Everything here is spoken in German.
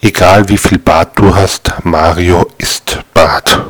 Egal wie viel Bart du hast, Mario ist Bart.